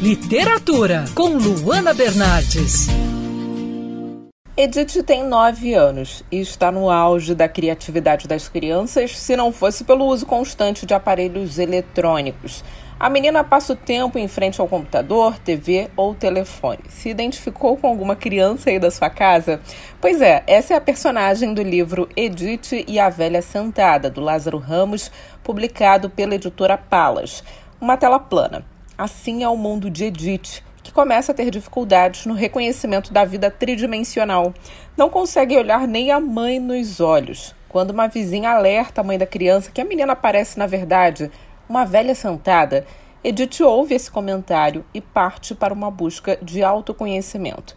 Literatura, com Luana Bernardes. Edith tem nove anos e está no auge da criatividade das crianças se não fosse pelo uso constante de aparelhos eletrônicos. A menina passa o tempo em frente ao computador, TV ou telefone. Se identificou com alguma criança aí da sua casa? Pois é, essa é a personagem do livro Edith e a Velha Sentada, do Lázaro Ramos, publicado pela editora Palas. Uma tela plana. Assim é o mundo de Edith, que começa a ter dificuldades no reconhecimento da vida tridimensional. Não consegue olhar nem a mãe nos olhos. Quando uma vizinha alerta a mãe da criança que a menina parece, na verdade, uma velha sentada, Edith ouve esse comentário e parte para uma busca de autoconhecimento.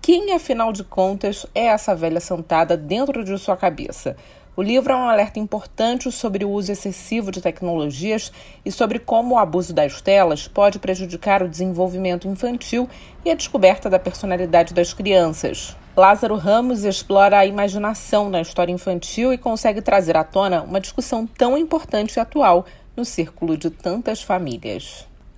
Quem, afinal de contas, é essa velha sentada dentro de sua cabeça? O livro é um alerta importante sobre o uso excessivo de tecnologias e sobre como o abuso das telas pode prejudicar o desenvolvimento infantil e a descoberta da personalidade das crianças. Lázaro Ramos explora a imaginação na história infantil e consegue trazer à tona uma discussão tão importante e atual no círculo de tantas famílias.